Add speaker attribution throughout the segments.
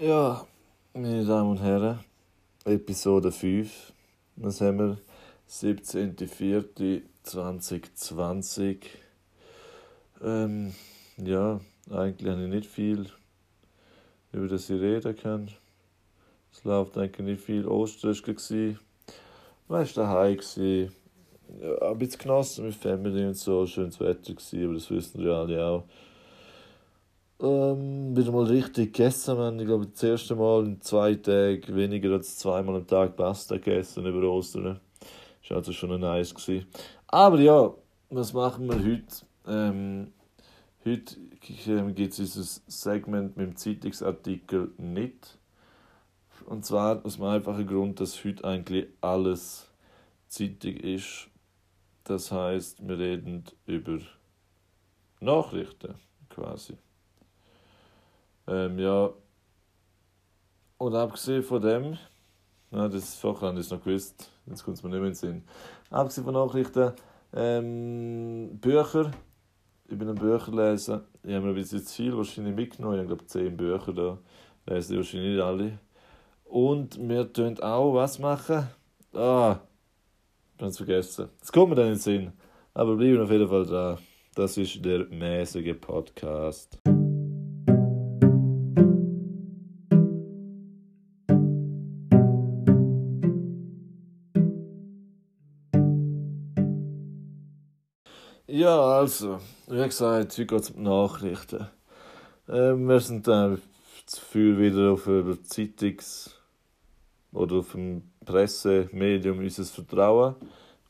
Speaker 1: Ja, meine Damen und Herren, Episode 5. Was haben wir? 17.04.2020. Ähm, ja, eigentlich habe ich nicht viel, über das ich reden kann. Es läuft eigentlich nicht viel. Ostern war, weißt du, daheim gewesen. Ja, ein bisschen genossen mit Family und so, schönes Wetter gewesen, aber das wissen wir alle auch. Ähm, wieder mal richtig gegessen, man. Ich glaube, das erste Mal in zwei Tagen weniger als zweimal am Tag Pasta gegessen über Ostern. Das war also schon nice. Gewesen. Aber ja, was machen wir heute? Ähm, heute ähm, gibt es dieses Segment mit dem Zeitungsartikel nicht. Und zwar aus dem einfachen Grund, dass heute eigentlich alles Zeitung ist. Das heißt, wir reden über Nachrichten quasi. Ähm, ja. Und abgesehen von dem, na, das habe ich es noch gewusst, jetzt kommt es mir nicht mehr in den Sinn. Abgesehen von Nachrichten, ähm, Bücher. Ich bin ein Bücherleser. Ich habe mir bis jetzt viel wahrscheinlich mitgenommen. Ich glaube, zehn Bücher da. Lese ich wahrscheinlich nicht alle. Und wir tun auch was machen. Ah, ich habe es vergessen. Es kommt mir dann in den Sinn. Aber bleiben auf jeden Fall da. Das ist der mäßige Podcast. Ja, also, wie gesagt, heute geht es um Nachrichten. Ähm, wir sind dann zu viel wieder auf der Zeitungs- oder auf dem Pressemedium unseres Vertrauen.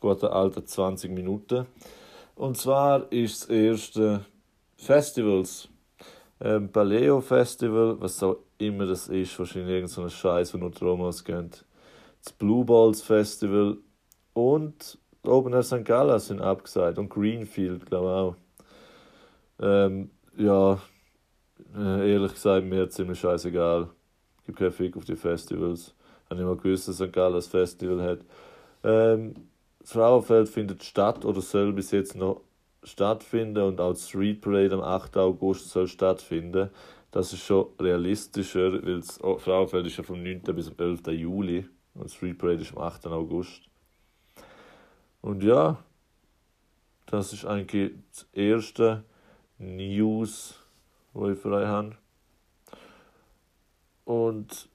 Speaker 1: Eine alte 20 Minuten. Und zwar ist das erste Festivals. Ähm, Paleo Festival, was auch immer das ist, wahrscheinlich irgendein so Scheiß, wo nur die Romos gehen. Das Blue Balls Festival und Open Air St. Gallen sind abgesagt und Greenfield, glaube ich auch. Ähm, ja, äh, ehrlich gesagt, mir ziemlich scheißegal. Es gibt keinen Fick auf die Festivals. Ich habe nicht mal gewusst, dass St. Gallen ein Festival hat. Ähm, Frauenfeld findet statt oder soll bis jetzt noch stattfinden und auch die Street Parade am 8. August soll stattfinden. Das ist schon realistischer, weil das Frauenfeld ist ja vom 9. bis zum 11. Juli und die Street Parade ist am 8. August. Und ja, das ist eigentlich das erste News, wo ich euch habe. Und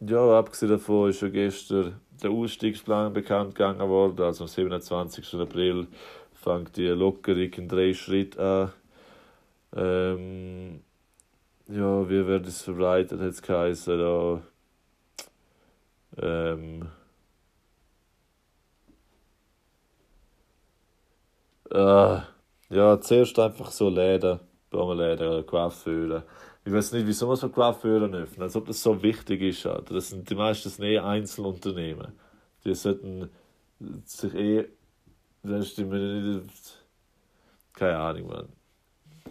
Speaker 1: ja, abgesehen davon ist ja gestern der Ausstiegsplan bekannt gegangen worden. Also am 27. April fängt die Lockerung in drei Schritten an. Ähm, ja, wie wird es verbreitet, hat es geheißen. Da, ähm, Äh, ja, zuerst einfach so Läden, Blumenläden, Coiffeuren. Ich weiß nicht, wieso man so Coiffeuren öffnen, als ob das so wichtig ist. Alter. Das sind die meisten eh Einzelunternehmen. Die sollten sich eh. Das nicht. Keine Ahnung, man.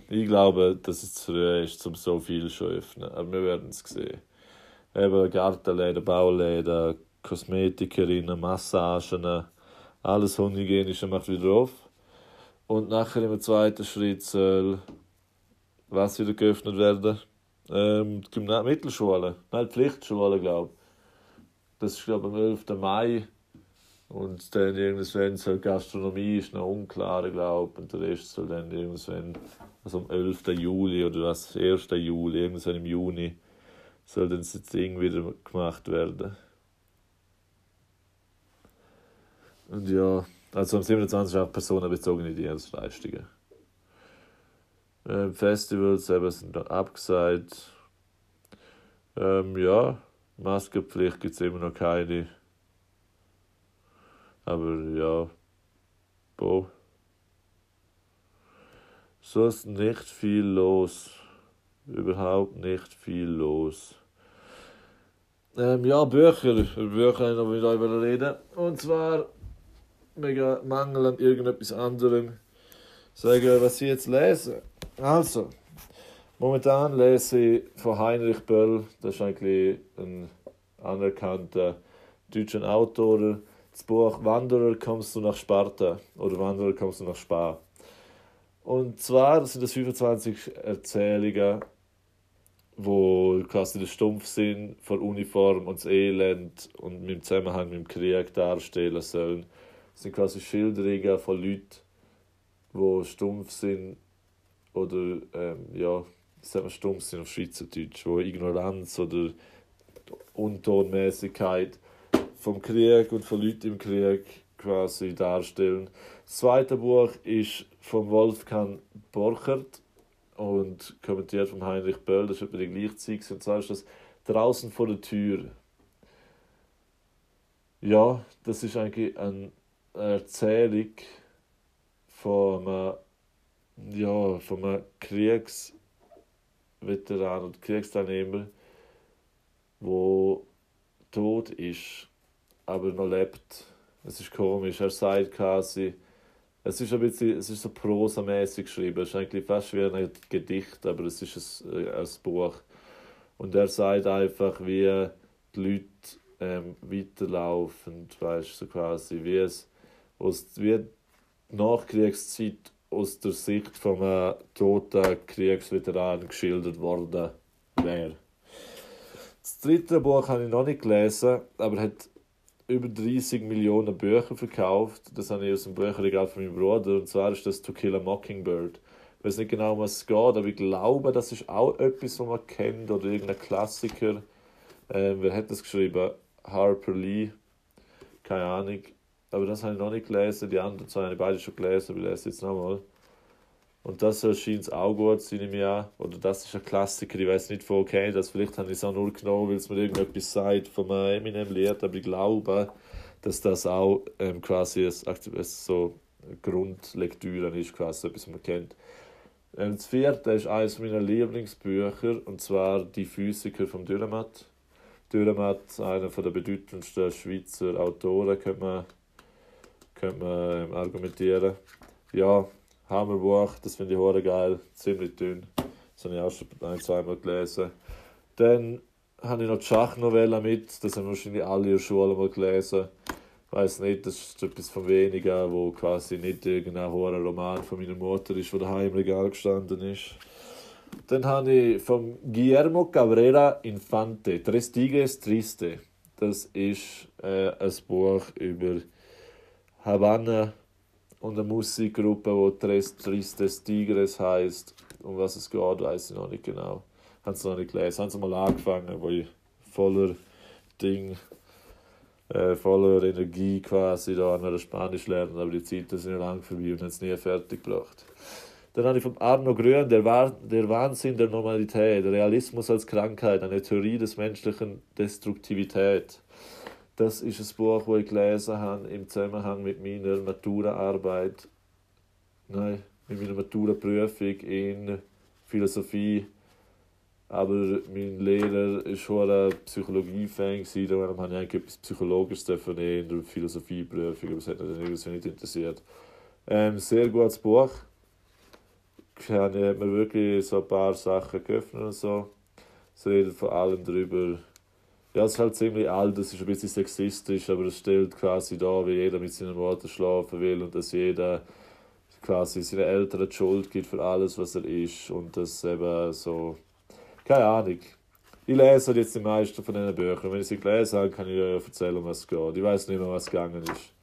Speaker 1: Ich glaube, dass es zu früh ist, um so viel zu öffnen. Aber wir werden es sehen. Eben Gartenläden, Bauläden, Kosmetikerinnen, Massagen, alles Unhygienische macht wieder auf. Und nachher im zweiten Schritt soll was wieder geöffnet werden? Ähm, die Gymna Mittelschule, nein, die Pflichtschule, glaube ich. Das ist, glaube ich, am 11. Mai. Und dann irgendwann soll Gastronomie, ist noch unklar, glaube ich. Und der Rest soll dann irgendwann, also am 11. Juli oder was, 1. Juli, irgendwann im Juni, soll dann das Ding wieder gemacht werden. Und ja, also am 27. auch personenbezogene Dienstleistungen. Ähm, Festivals eben sind abgesagt. Ähm, ja, Maskenpflicht gibt es immer noch keine. Aber ja, boah. So ist nicht viel los. Überhaupt nicht viel los. Ähm, ja, Bücher. Über Bücher noch euch reden. Und zwar mega Mangel an irgendetwas anderem. Sagen, was ich jetzt lese. Also, momentan lese ich von Heinrich Böll, das ist eigentlich ein anerkannter deutscher Autor, das Buch Wanderer kommst du nach Sparta oder Wanderer kommst du nach Spa. Und zwar sind das 25 Erzählungen wo quasi der Stumpfsinn von Uniform und das Elend und mit dem Zusammenhang mit dem Krieg darstellen sollen. Sind quasi Schilderungen von Leuten, die stumpf sind oder ähm, ja, sagen wir stumpf sind auf Schweizerdeutsch, wo Ignoranz oder Untonmäßigkeit vom Krieg und von Leuten im Krieg quasi darstellen. Das zweite Buch ist von Wolfgang Borchert und kommentiert von Heinrich Böll, das ist etwa die gleiche Zeit. Und zwar ist das Draußen vor der Tür. Ja, das ist eigentlich eine Erzählung von einem, ja, von einem Kriegsveteran und Kriegsteilnehmer, wo tot ist, aber noch lebt. Es ist komisch. Er sagt quasi, es ist ein bisschen, es ist so prosamäßig geschrieben. Es ist eigentlich fast wie ein Gedicht, aber es ist ein, ein Buch. Und er sagt einfach, wie die Leute ähm, weiterlaufen, weißt so quasi, wie es aus, die Nachkriegszeit aus der Sicht von einem toten Kriegsveteran geschildert worden wäre. Das dritte Buch habe ich noch nicht gelesen, aber hat über 30 Millionen Bücher verkauft. Das habe ich aus dem Bücherregal von meinem Bruder. Und zwar ist das To Kill a Mockingbird. Ich weiß nicht genau, um was es geht, aber ich glaube, das ist auch etwas, was man kennt oder irgendein Klassiker. Ähm, wer hat das geschrieben? Harper Lee. Keine Ahnung. Aber das habe ich noch nicht gelesen. Die anderen zwei habe ich beide schon gelesen, aber ich lese jetzt nochmal. Und das erscheint auch gut sein im Jahr. Oder das ist ein Klassiker, ich weiß nicht von okay, das vielleicht habe ich es auch nur genommen, weil es mir irgendetwas sagt von einem Eminem-Lied, aber ich glaube, dass das auch ähm, quasi ein, so Grundlektüre ist, quasi etwas, was man kennt. Ähm, das vierte ist eines meiner Lieblingsbücher, und zwar Die Physiker von Dürrematt. Dürrematt, einer der bedeutendsten Schweizer Autoren, könnte man, könnte man ähm, argumentieren. Ja, Hammerbuch, das finde ich hure geil, ziemlich dünn. Das habe ich auch schon ein, zweimal gelesen. Dann habe ich noch die Schachnovelle mit, das haben wahrscheinlich alle in der Schule mal gelesen. Weiß nicht, das ist etwas von wenigen, wo quasi nicht irgendein hoher Roman von meiner Mutter ist, der daheim im Regal gestanden ist. Dann habe ich von Guillermo Cabrera Infante, Tres Tigres Triste. Das ist äh, ein Buch über Havanna, und eine Musikgruppe, die Tres Tristes Tigres heißt. Um was es geht, weiß ich noch nicht genau. Haben sie noch nicht gelesen. Haben sie mal angefangen, wo ich voller Ding, äh, voller Energie quasi da an Spanisch lernen, aber die Zeiten sind lang vorbei und haben es nie fertig gebracht. Dann habe ich von Arno Grün, der, der Wahnsinn der Normalität, Realismus als Krankheit, eine Theorie des menschlichen Destruktivität. Das ist ein Buch, das ich gelesen habe im Zusammenhang mit meiner Maturaarbeit. Nein, mit meiner Maturaprüfung in Philosophie. Aber mein Lehrer war schon ein Psychologie-Fan, darum habe ich eigentlich etwas Psychologisches in der Philosophieprüfung, aber das hat mich irgendwie nicht interessiert. Ähm, sehr gutes Buch. Ich habe mir wirklich so ein paar Sachen geöffnet und so. Es redet vor allem darüber, ja, es ist halt ziemlich alt, es ist ein bisschen sexistisch, aber es stellt quasi da, wie jeder mit seinen Worten schlafen will und dass jeder quasi seinen Eltern die Schuld gibt für alles, was er ist und das eben so, keine Ahnung. Ich lese halt jetzt die meisten von diesen Büchern. Wenn ich sie gelesen habe, kann ich euch erzählen, um was es geht. Ich weiß nicht mehr, was gegangen ist.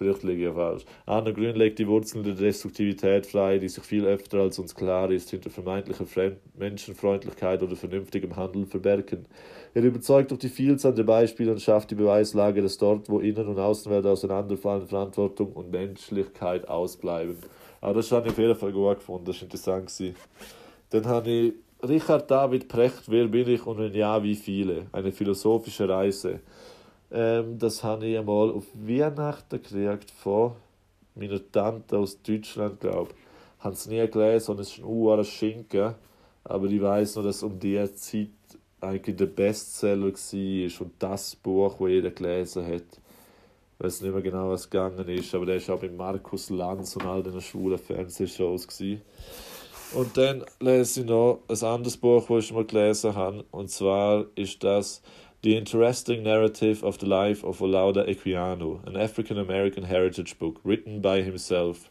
Speaker 1: Vielleicht liege ich falsch. Anna Grün legt die Wurzeln der Destruktivität frei, die sich viel öfter als uns klar ist, hinter vermeintlicher Fremd Menschenfreundlichkeit oder vernünftigem Handeln verbergen. Er überzeugt durch die Vielzahl der Beispiele und schafft die Beweislage, dass dort, wo Innen- und Außenwelt auseinanderfallen, Verantwortung und Menschlichkeit ausbleiben. Aber das habe ich auf jeden Fall gut gefunden, das war interessant. Dann habe ich Richard David Precht, Wer bin ich und wenn ja, wie viele? Eine philosophische Reise. Ähm, das habe ich einmal auf Weihnachten gekriegt von meiner Tante aus Deutschland, glaube ich. Habe es nie gelesen und es ist ein Uhr Schinken. Aber ich weiß noch, dass um diese Zeit eigentlich der Bestseller war und das Buch, das jeder gelesen hat. Ich weiß nicht mehr genau, was gegangen ist, aber der war auch mit Markus Lanz und all den schwulen Fernsehshows. Gewesen. Und dann lese ich noch ein anderes Buch, das ich mal gelesen habe. Und zwar ist das The Interesting Narrative of the Life of Olauda Equiano, an African American Heritage Book, written by himself.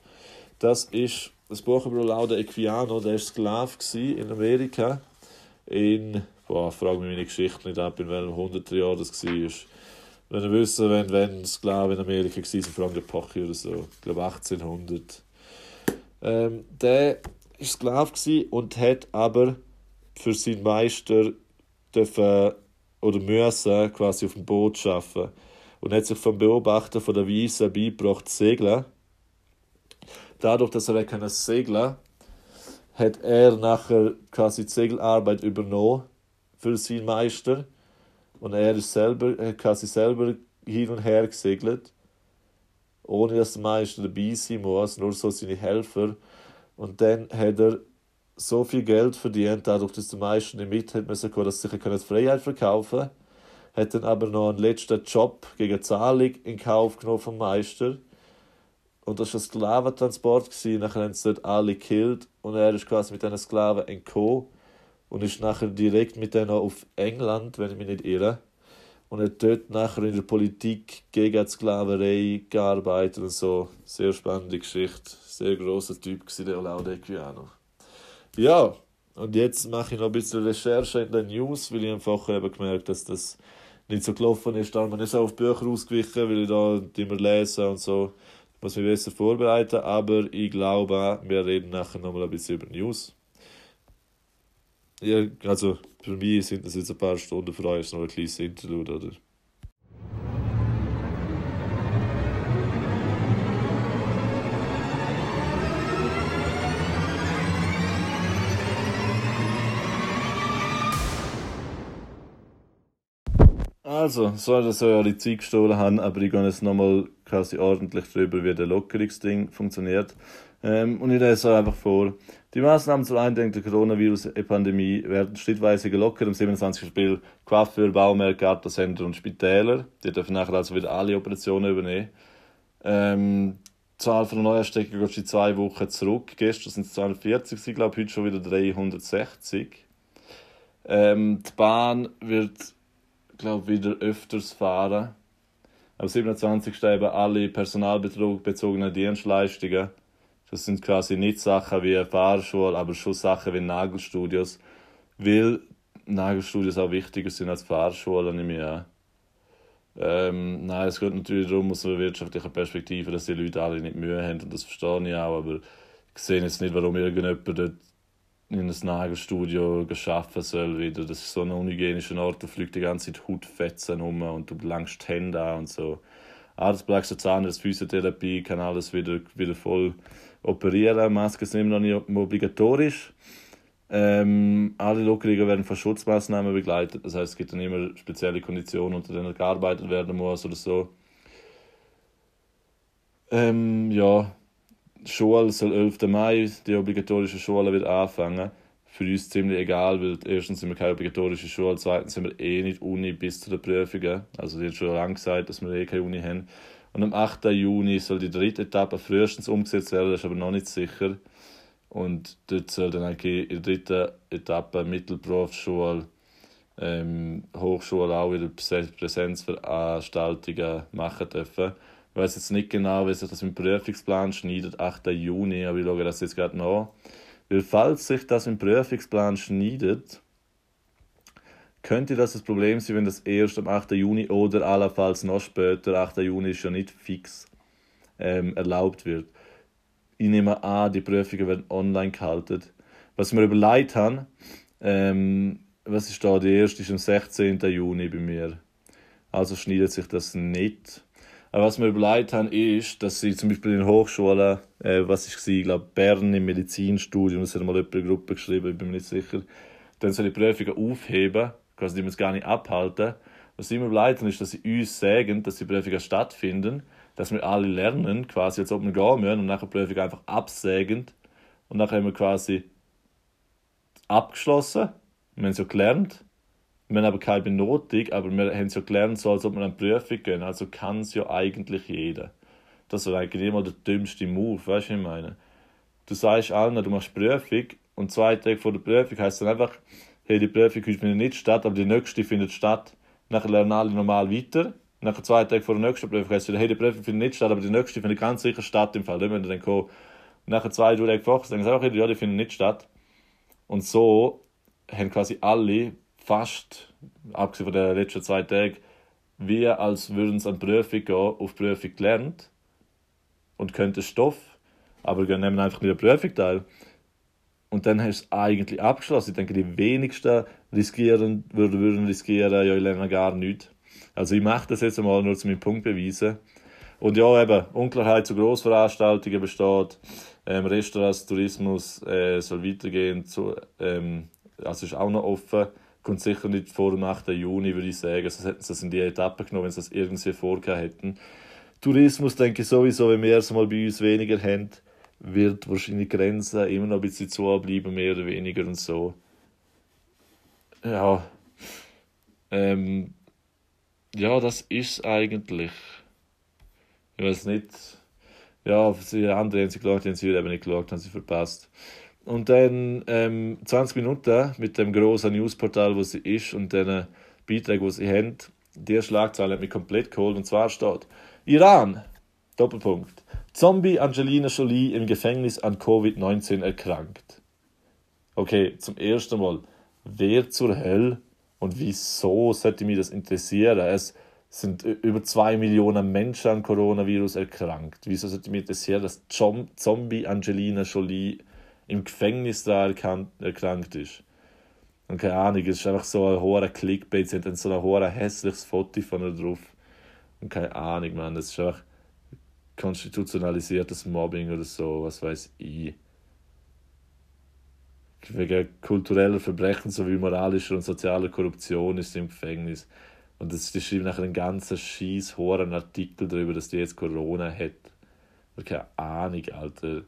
Speaker 1: Das ist das Buch über Olauda Equiano, der war Sklave in Amerika. in, boah, frage mich meine Geschichte nicht ab, in welchem 100 Jahr das war. Wenn ihr wissen, wenn, wenn Sklaven in Amerika war, Frank der Pochi oder so, ich glaube 1800. Ähm, der war Sklave und hat aber für seinen Meister dürfen, oder müssen quasi auf dem Boot arbeiten. Und hat sich vom Beobachter von der Wiese beigebracht zu segeln. Dadurch, dass er segeln segeln hat er nachher quasi die Segelarbeit übernommen für seinen Meister. Und er ist selber, hat quasi selber hin und her gesegelt, ohne dass der Meister dabei sein muss, nur so seine Helfer. Und dann hat er so viel Geld verdient, dadurch, dass der Meister nicht mit hat müssen, dass er sich die Freiheit verkaufen konnte. Hat dann aber noch einen letzten Job gegen Zahlung in Kauf genommen vom Meister. Und das war ein Sklaventransport. Nachher haben sie dort alle gekillt. Und er ist quasi mit diesen Sklaven entkommen. Und ist nachher direkt mit denen auf England, wenn ich mich nicht irre. Und hat dort nachher in der Politik gegen die Sklaverei gearbeitet und so. Sehr spannende Geschichte. Sehr grosser Typ war der Laudequiano. Ja, und jetzt mache ich noch ein bisschen Recherche in den News, weil ich einfach eben gemerkt dass das nicht so gelaufen ist. Dann bin ich so auf Bücher ausgewichen, weil ich da immer lesen und so. Ich muss mich besser vorbereiten, aber ich glaube, wir reden nachher nochmal ein bisschen über News. Ja, also für mich sind das jetzt ein paar Stunden, für euch ist noch ein kleines Interlude, oder? Also, sorry, dass ich eure Zeit gestohlen habe, aber ich gehe jetzt nochmal quasi ordentlich darüber, wie der Lockerungsding funktioniert. Ähm, und ich lese einfach vor. Die Maßnahmen zur Eindämmung der Coronavirus-Pandemie werden schrittweise gelockert. Am 27. April Coiffeur, Baumärkte, Gartencenter und Spitäler. Die dürfen nachher also wieder alle Operationen übernehmen. Ähm, die Zahl von Neuansteckungen geht schon zwei Wochen zurück. Gestern sind es 240, ich glaube heute schon wieder 360. Ähm, die Bahn wird glaube wieder öfters fahren. Am 27. eben alle personalbezogenen Dienstleistungen. Das sind quasi nicht Sachen wie Fahrschule, aber schon Sachen wie Nagelstudios. Weil Nagelstudios auch wichtiger sind als Fahrschulen, ich an. Ähm, nein, es geht natürlich darum, aus einer wirtschaftlichen Perspektive, dass die Leute alle nicht Mühe haben und das verstehe ich auch, aber ich sehe jetzt nicht, warum irgendjemand dort in ein Nagelstudio geschaffen soll wieder. Das ist so ein unhygienischer Ort, da fliegt die ganze Zeit Hautfetzen rum und du langst die Hände an und so. Arztpraxis, Zahnarzt, Physiotherapie kann alles wieder, wieder voll operieren. Masken sind immer noch nicht obligatorisch. Ähm, alle Lockerungen werden von Schutzmaßnahmen begleitet. Das heißt, es gibt dann immer spezielle Konditionen, unter denen gearbeitet werden muss oder so. Ähm, ja, Schule soll 11. Mai, die obligatorische Schule wird anfangen. Für uns ziemlich egal, weil erstens sind wir keine obligatorische Schule, zweitens sind wir eh nicht Uni bis zu den Prüfungen. Also die haben schon lange gesagt, dass wir eh keine Uni haben. Und am 8. Juni soll die dritte Etappe frühestens umgesetzt werden, das ist aber noch nicht sicher. Und dort soll dann in der dritten Etappe Mittelberufsschule, ähm, Hochschule auch wieder Präsenzveranstaltungen machen dürfen. Weiß jetzt nicht genau, wie sich das im Prüfungsplan schneidet, 8. Juni, aber ich schaue das jetzt gerade nach. Weil falls sich das im Prüfungsplan schneidet, könnte das das Problem sein, wenn das erst am 8. Juni oder allenfalls noch später, 8. Juni ist ja nicht fix, ähm, erlaubt wird. Ich nehme an, die Prüfungen werden online gehalten. Was mir überlegt habe, ähm, was ist da, die erste ist am 16. Juni bei mir. Also schneidet sich das nicht. Aber was wir überlegt haben, ist, dass sie zum Beispiel in Hochschulen, äh, was ich war, glaube Bern im Medizinstudium, das hat mal jemand eine Gruppe geschrieben, ich bin mir nicht sicher, dann soll die Prüfungen aufheben, quasi die es gar nicht abhalten. Was sie mir überlegt haben, ist, dass sie uns sagen, dass die Prüfungen stattfinden, dass wir alle lernen, quasi als ob wir gehen müssen und nachher die Prüfungen einfach absägen. Und nachher haben wir quasi abgeschlossen, wir haben es ja gelernt wir haben aber keine Benotung, aber wir haben es ja gelernt, so als ob wir eine Prüfung gehen. Also kann es ja eigentlich jeder. Das ist eigentlich immer der dümmste Move, weißt du, was ich meine? Du sagst allen, du machst Prüfung und zwei Tage vor der Prüfung heisst dann einfach, hey, die Prüfung findet nicht statt, aber die nächste findet statt. Nachher lernen alle normal weiter. Nachher zwei Tage vor der nächsten Prüfung heisst es, hey, die Prüfung findet nicht statt, aber die nächste findet ganz sicher statt im Fall. Dann wenn du dann kommen. Nachher zwei Tage vorher sagen sie auch, ja, die findet nicht statt. Und so haben quasi alle, fast, abgesehen von den letzten zwei Tagen, wie als würden sie an Prüfung gehen, auf Prüfung gelernt und könnten Stoff, aber nehmen einfach mit der Prüfung teil. Und dann hast du es eigentlich abgeschlossen. Ich denke, die wenigsten riskieren, würden, würden riskieren, ja, ich lerne gar nichts. Also ich mache das jetzt einmal nur zu meinem Punkt beweisen. Und ja, eben, Unklarheit zu Großveranstaltungen besteht. Ähm, Restaurants, Tourismus äh, soll weitergehen. Zu, ähm, also ist auch noch offen. Kommt sicher nicht vor dem 8. Juni, würde ich sagen. Sonst hätten sie das in die Etappe genommen, wenn sie das irgendwie vorgehabt hätten. Tourismus denke ich sowieso, wenn wir es mal bei uns weniger haben, wird wahrscheinlich Grenzen immer noch ein bisschen zu bleiben, mehr oder weniger und so. Ja. Ähm, ja, das ist eigentlich. Ich weiß nicht. Ja, die anderen haben sie geschaut, die haben sie eben nicht geschaut, haben sie verpasst. Und dann ähm, 20 Minuten mit dem großen Newsportal, wo sie ist und den Beiträgen, die sie haben. Die Schlagzeile hat mich komplett geholt. Und zwar steht: Iran, Doppelpunkt. Zombie Angelina Jolie im Gefängnis an Covid-19 erkrankt. Okay, zum ersten Mal. Wer zur Hölle und wieso sollte mich das interessieren? Es sind über zwei Millionen Menschen an Coronavirus erkrankt. Wieso sollte mich interessieren, dass Zombie Angelina Jolie im Gefängnis da erkrankt ist? Und keine Ahnung, es ist einfach so ein hoher Clickbait, sie haben dann so ein hoher hässliches Foto von ihr drauf. Und keine Ahnung, man, das ist einfach konstitutionalisiertes Mobbing oder so, was weiß ich wegen kultureller Verbrechen sowie moralischer und sozialer Korruption ist sie im Gefängnis. Und das, die schreiben nachher einen ganzen scheiß hohen Artikel darüber, dass die jetzt Corona hat. Keine Ahnung, Alter.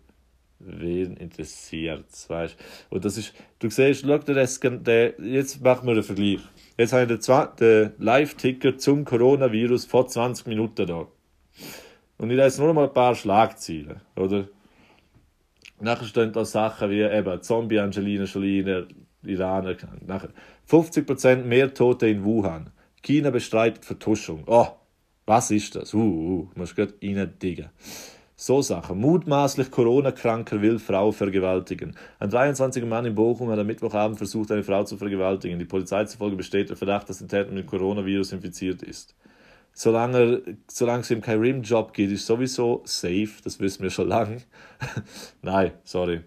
Speaker 1: Wen interessiert es, weißt Und das ist, du siehst, schau dir das, der, jetzt machen wir einen Vergleich. Jetzt habe ich den, den Live-Ticker zum Coronavirus vor 20 Minuten da. Und ich lese nur mal ein paar Schlagzeilen, oder? Nachher stehen da Sachen wie eben Zombie Angelina Jolie der Iraner. Nachher 50% mehr Tote in Wuhan. China bestreitet Vertuschung. Oh, was ist das? Uh, uh musst gerade diggen. So Sachen. Mutmaßlich Corona-Kranker will Frau vergewaltigen. Ein 23er Mann in Bochum hat am Mittwochabend versucht, eine Frau zu vergewaltigen. Die Polizei zufolge besteht der Verdacht, dass der Täter mit Coronavirus infiziert ist solange, solange es ihm keinen Rimjob gibt, ist sowieso safe. Das wissen wir schon lange. Nein, sorry.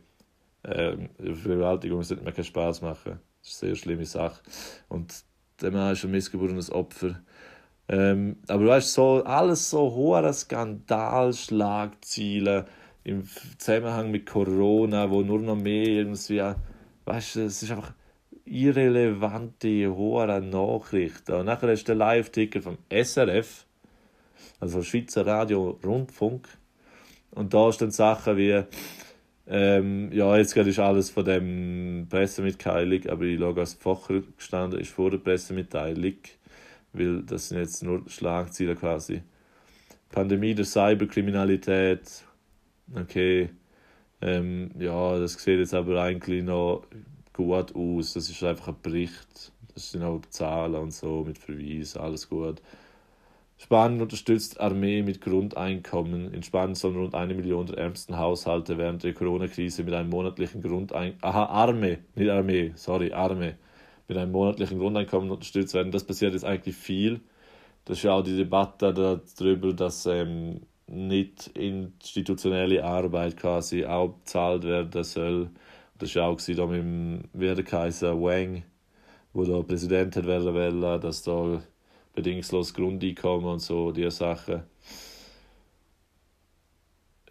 Speaker 1: Ähm, Vergewaltigung sollte mir keinen Spaß machen. Das ist eine sehr schlimme Sache. Und der Mann ist ein missgeborenes Opfer. Ähm, aber weißt du, so, alles so hohe Skandalschlagziele im Zusammenhang mit Corona, wo nur noch mehr irgendwie, weißt du, es ist einfach irrelevante, hohe Nachrichten. Und nachher ist der Live-Ticker vom SRF, also Schweizer Radio Rundfunk. Und da stehen Sachen wie, ähm, ja, jetzt ist alles von dem Pressemitteilung, aber ich schaue als Facher gestanden, ist vor der Pressemitteilung, weil das sind jetzt nur Schlagzeilen quasi. Pandemie der Cyberkriminalität, okay, ähm, ja, das sieht jetzt aber eigentlich noch gut aus. Das ist einfach ein Bericht. Das sind auch Zahlen und so mit Verweis, alles gut. Spanien unterstützt Armee mit Grundeinkommen. In Spanien sollen rund eine Million der ärmsten Haushalte während der Corona-Krise mit einem monatlichen Grundeinkommen. Aha, Arme, nicht Armee, sorry, Arme. Mit einem monatlichen Grundeinkommen unterstützt werden. Das passiert jetzt eigentlich viel. Das ist ja auch die Debatte darüber, dass ähm, nicht institutionelle Arbeit quasi auch bezahlt werden soll das war auch da mit dem Werkaiser Wang, wo der Präsident hat werden wollen, dass da bedingungslos Grundeinkommen und so, diese Sachen.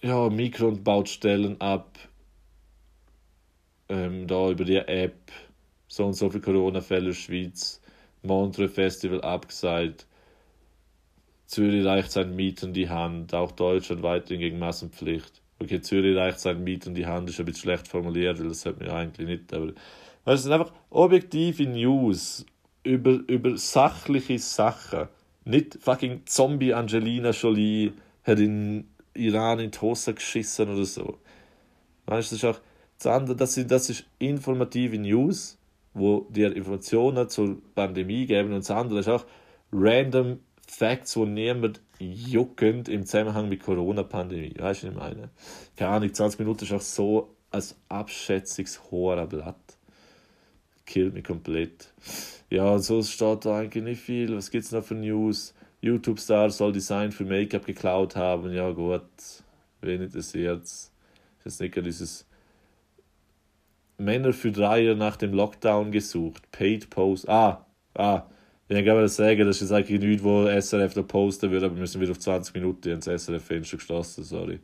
Speaker 1: Ja, Mikron baut Stellen ab, ähm, da über die App, so und so viele Corona-Fälle in der Schweiz, Montreux Festival abgesagt, Zürich reicht sein Mieten die Hand, auch Deutschland weiterhin gegen Massenpflicht okay, Zürich reicht sein Miet und die Hand ist ein bisschen schlecht formuliert, weil das hat mir eigentlich nicht. Aber es sind einfach objektive News über, über sachliche Sachen. Nicht fucking Zombie Angelina Jolie hat in Iran in die Hose geschissen oder so. Weißt du, das ist auch das andere, das, sind, das ist informative News, wo dir Informationen zur Pandemie geben und das andere ist auch random Facts, wo niemand juckend im Zusammenhang mit Corona-Pandemie. Weißt du, was ich meine? Keine Ahnung, 20 Minuten ist auch so ein abschätzungshoher Blatt. killt mich komplett. Ja, so steht da eigentlich nicht viel. Was gibt's noch für News? YouTube-Star soll Design für Make-up geklaut haben. Ja, gut. Wen interessiert es? Ist nicht dieses Männer für Dreier nach dem Lockdown gesucht. Paid Post. Ah, ah. Ich kann das sagen, das ist eigentlich nichts, wo SRF da posten würde, aber wir sind wieder auf 20 Minuten ins SRF-Fenster geschlossen, sorry.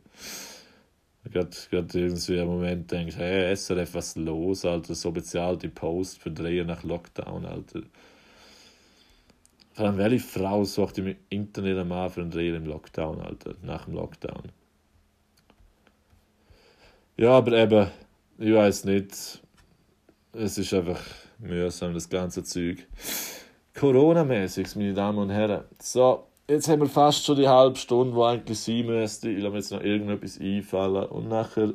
Speaker 1: Gerade, gerade irgendwie im Moment denke ich, hey, SRF, was ist los, Alter? So bezahlte Post für Drehen nach Lockdown, Alter. Vor allem, welche Frau sucht im Internet einen Mann für einen Dreh im Lockdown, Alter? Nach dem Lockdown. Ja, aber eben, ich weiß nicht. Es ist einfach mühsam, das ganze Zeug. Corona-mäßig, meine Damen und Herren. So, jetzt haben wir fast schon die halbe Stunde, wo eigentlich sein müsste. Ich lasse mir jetzt noch irgendetwas einfallen. Und nachher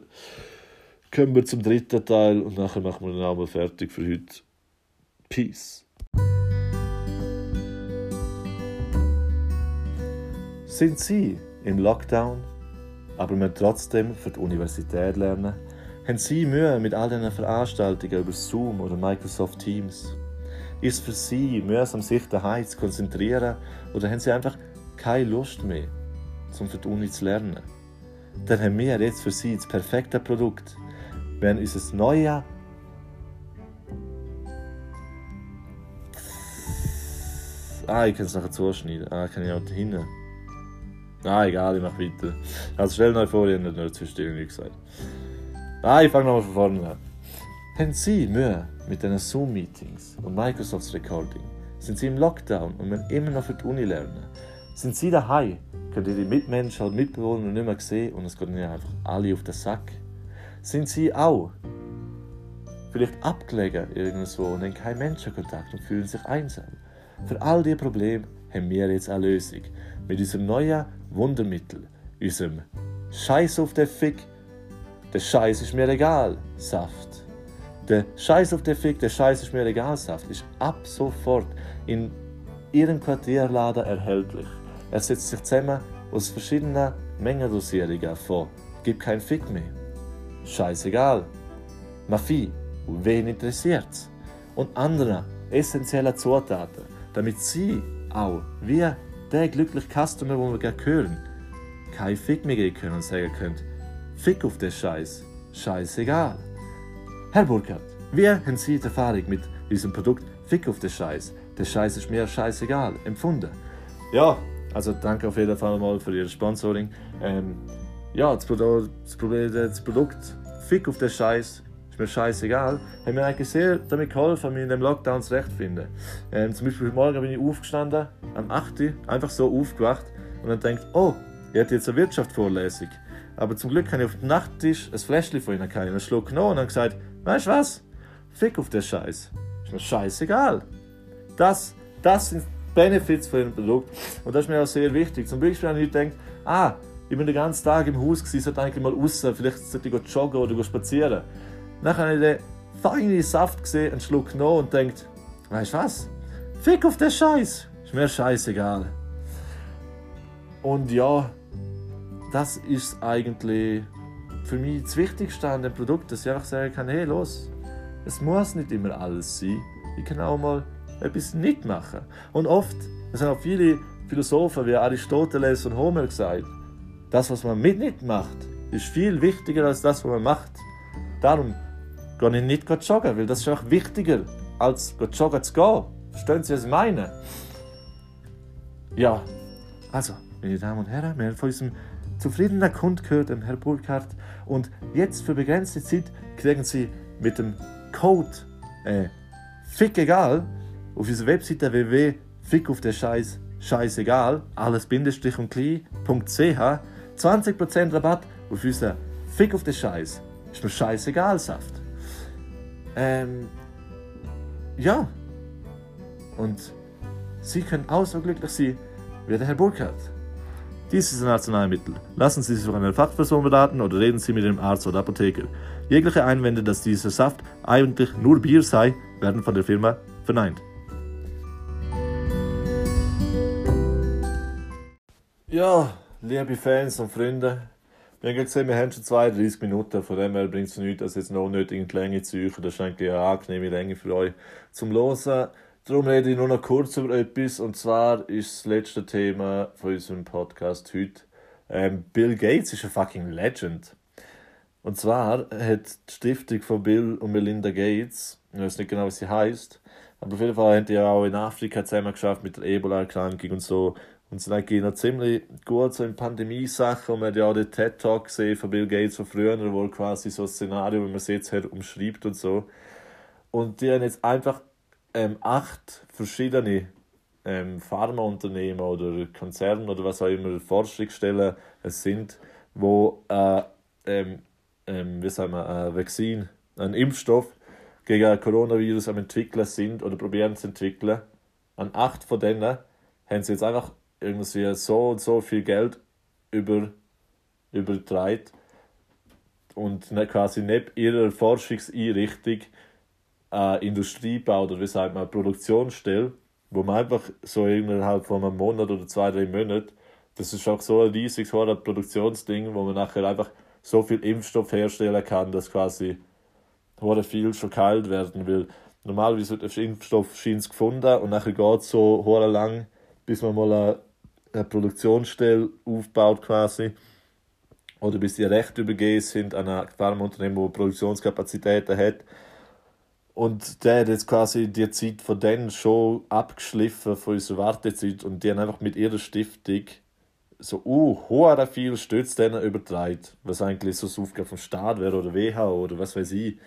Speaker 1: kommen wir zum dritten Teil und nachher machen wir den Abend fertig für heute. Peace. Sind Sie im Lockdown, aber wir trotzdem für die Universität lernen? Haben Sie Mühe mit all diesen Veranstaltungen über Zoom oder Microsoft Teams? Ist für Sie mühsam, sich daheim zu konzentrieren oder haben Sie einfach keine Lust mehr, um für die Uni zu lernen? Dann haben wir jetzt für Sie das perfekte Produkt. Wir haben unser neues Ah, ich kann es nachher zuschneiden. Ah, kann ich auch hinten. Ah, egal, ich mache weiter. Also stell euch vor, ich habe nicht zwischendurch nichts gesagt. Ah, ich fange nochmal von vorne an. Haben Sie Mühe mit diesen Zoom-Meetings und Microsofts Recording? Sind Sie im Lockdown und müssen immer noch für die Uni lernen? Sind Sie daheim? Könnt ihr die Mitmenschen und Mitbewohner nicht mehr sehen und es geht ihnen einfach alle auf den Sack? Sind Sie auch vielleicht abgelegen irgendwo und haben keinen Menschenkontakt und fühlen sich einsam? Für all diese Probleme haben wir jetzt eine Lösung. Mit unserem neuen Wundermittel, unserem Scheiß auf den Fick, der Scheiß ist mir egal, Saft. Der Scheiß auf den Fick, der Scheiß ist mir egal, Saft, ist ab sofort in Ihrem Quartierladen erhältlich. Er setzt sich zusammen aus verschiedenen Mengendosierungen von Gib keinen Fick mehr, Scheißegal, Mafie, wen interessiert's? Und anderen essentiellen Zutaten, damit Sie auch, wie der glückliche Customer, wo wir gerne hören, kein Fick mehr geben können und sagen können, Fick auf den Scheiß, scheißegal. Herr Burkhardt, wie haben Sie die Erfahrung mit diesem Produkt Fick auf den Scheiß? Der Scheiß ist mir scheißegal empfunden. Ja, also danke auf jeden Fall mal für Ihr Sponsoring. Ähm, ja, das Produkt, das, Problem, das Produkt Fick auf den Scheiß ist mir scheißegal, hat mir eigentlich sehr damit geholfen, mich in dem Lockdown zurechtzufinden. Ähm, zum Beispiel heute Morgen bin ich aufgestanden, am 8. einfach so aufgewacht und dann denkt, oh, ich hätte jetzt eine Wirtschaftsvorlesung. Aber zum Glück habe ich auf dem Nachttisch ein Fläschchen von ihnen gehabt. Einen Schluck genommen und dann gesagt, weißt du was? Fick auf den Scheiß. Ist mir scheißegal. Das, das sind Benefits von ihrem Produkt. Und das ist mir auch sehr wichtig. Zum Beispiel habe ich gedacht, ah, ich bin den ganzen Tag im Haus gewesen, sollte eigentlich mal raus, vielleicht sollte ich joggen oder spazieren. Dann habe ich den feinen Saft gesehen, einen Schluck genommen und denkt, weißt du was? Fick auf den Scheiß. Ist mir scheißegal. Und ja, das ist eigentlich für mich das Wichtigste an dem Produkt, dass ich einfach sagen kann, hey, los, es muss nicht immer alles sein. Ich kann auch mal etwas nicht machen. Und oft, es haben auch viele Philosophen wie Aristoteles und Homer gesagt, das, was man mit nicht macht, ist viel wichtiger als das, was man macht. Darum gehe ich nicht joggen, weil das ist auch wichtiger, als joggen zu gehen. Verstehen Sie, was ich meine? Ja, also, meine Damen und Herren, wir haben von unserem zufriedenen Kund gehört, dem Herr Burkhardt. Und jetzt für begrenzte Zeit kriegen Sie mit dem Code äh, Fick egal auf unserer Webseite www.fick auf den Scheiß scheißegal, alles Bindestrich und klein.ch 20% Rabatt auf unser Fick auf den Scheiß. Ist mir scheißegal, Saft. Ähm, ja. Und Sie können auch so glücklich sein wie der Herr Burkhardt. Dies ist ein Arzneimittel. Lassen Sie sich von einer Fachperson beraten oder reden Sie mit dem Arzt oder Apotheker. Jegliche Einwände, dass dieser Saft eigentlich nur Bier sei, werden von der Firma verneint. Ja, liebe Fans und Freunde, Wir haben gesehen, wir haben schon 32 Minuten, von dem her bringt es nichts, dass jetzt noch unnötig in die Länge zu suchen. Das ist eigentlich eine angenehme Länge für euch zum Hören. Darum rede ich nur noch kurz über etwas, und zwar ist das letzte Thema von unserem Podcast heute. Ähm, Bill Gates ist ein fucking Legend. Und zwar hat die Stiftung von Bill und Melinda Gates, ich weiß nicht genau, wie sie heißt, aber auf jeden Fall haben die auch in Afrika zusammen geschafft mit der Ebola-Erkrankung und so und sind eigentlich noch ziemlich gut so in Pandemie-Sachen. Und man hat ja auch den TED-Talk gesehen von Bill Gates von früher, wo quasi so ein Szenario, wie man es jetzt hat, umschreibt und so. Und die haben jetzt einfach ähm, acht verschiedene ähm, Pharmaunternehmen oder Konzerne oder was auch immer Forschungsstellen es sind, wo äh, ähm, ähm, wie sagen wir, ein Vaccin, ein Impfstoff gegen ein Coronavirus am entwickeln sind oder probieren zu entwickeln. An acht von denen haben sie jetzt einfach irgendwie so und so viel Geld über, übertragen und ne, quasi neben ihrer Forschungseinrichtung eine Industrie oder wie sagt man, Produktionsstelle, wo man einfach so innerhalb von einem Monat oder zwei, drei Monaten, das ist auch so ein riesiges Produktionsding, wo man nachher einfach so viel Impfstoff herstellen kann, dass quasi viel schon kalt werden will. Normalerweise wird der Impfstoff gefunden und nachher geht es so lang, bis man mal eine eine Produktionsstelle aufbaut quasi oder bis die Rechte übergeben sind an ein Pharmaunternehmen, das Produktionskapazitäten hat. Und der hat jetzt quasi die Zeit von denen schon abgeschliffen von unserer Wartezeit und die haben einfach mit ihrer Stiftung so uh, viel Stütz denen übertragen, was eigentlich so das Aufgabe vom Staat wäre oder WHO oder was weiß ich.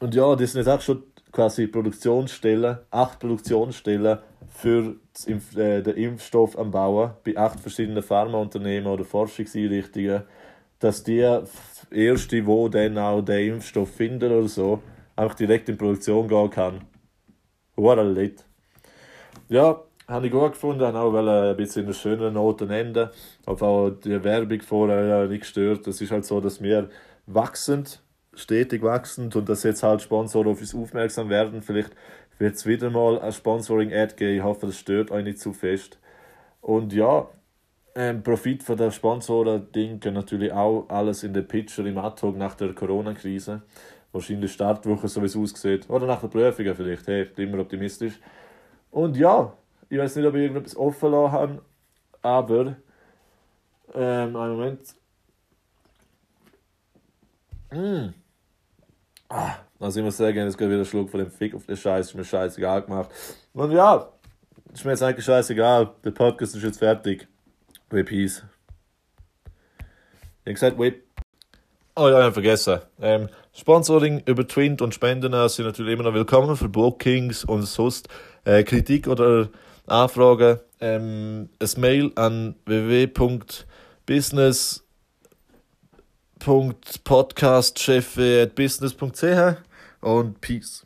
Speaker 1: Und ja, das sind jetzt auch schon quasi Produktionsstellen, acht Produktionsstellen für Impf äh, den Impfstoff am Bauen bei acht verschiedenen Pharmaunternehmen oder Forschungseinrichtungen, dass die erste, wo dann auch den Impfstoff finden oder so, einfach direkt in Produktion gehen kann. Hure lit. Ja, habe ich gut gefunden, habe auch ein bisschen in einer schönen Noten enden. Habe auch die Werbung vorher nicht gestört. Es ist halt so, dass wir wachsend stetig wachsend und dass jetzt halt Sponsoren auf uns aufmerksam werden. Vielleicht wird es wieder mal ein Sponsoring-Ad geben. Ich hoffe, das stört euch nicht zu fest. Und ja, ähm, Profit von der Sponsoren-Ding natürlich auch alles in den Pitcher im Ad-Hoc nach der Corona-Krise. Wahrscheinlich Startwoche, so wie es aussieht. Oder nach der Prüfung vielleicht. Hey, bin immer optimistisch. Und ja, ich weiß nicht, ob ich irgendetwas offen lassen habe, aber ähm, einen Moment. Mm. Ah, also ich muss sagen, jetzt geht wieder ein Schluck von dem Fick auf den Scheiß, ist mir scheißegal gemacht. Und ja, ist mir jetzt eigentlich scheißegal. Der Podcast ist jetzt fertig. We peace. Ich gesagt, we. Oh ja, ich vergessen. Ähm, Sponsoring über Twint und Spenden sind natürlich immer noch willkommen für Bookings und sonst äh, Kritik oder Anfragen. Ähm, ein Mail an www.business podcastchefe.business.ch und Peace.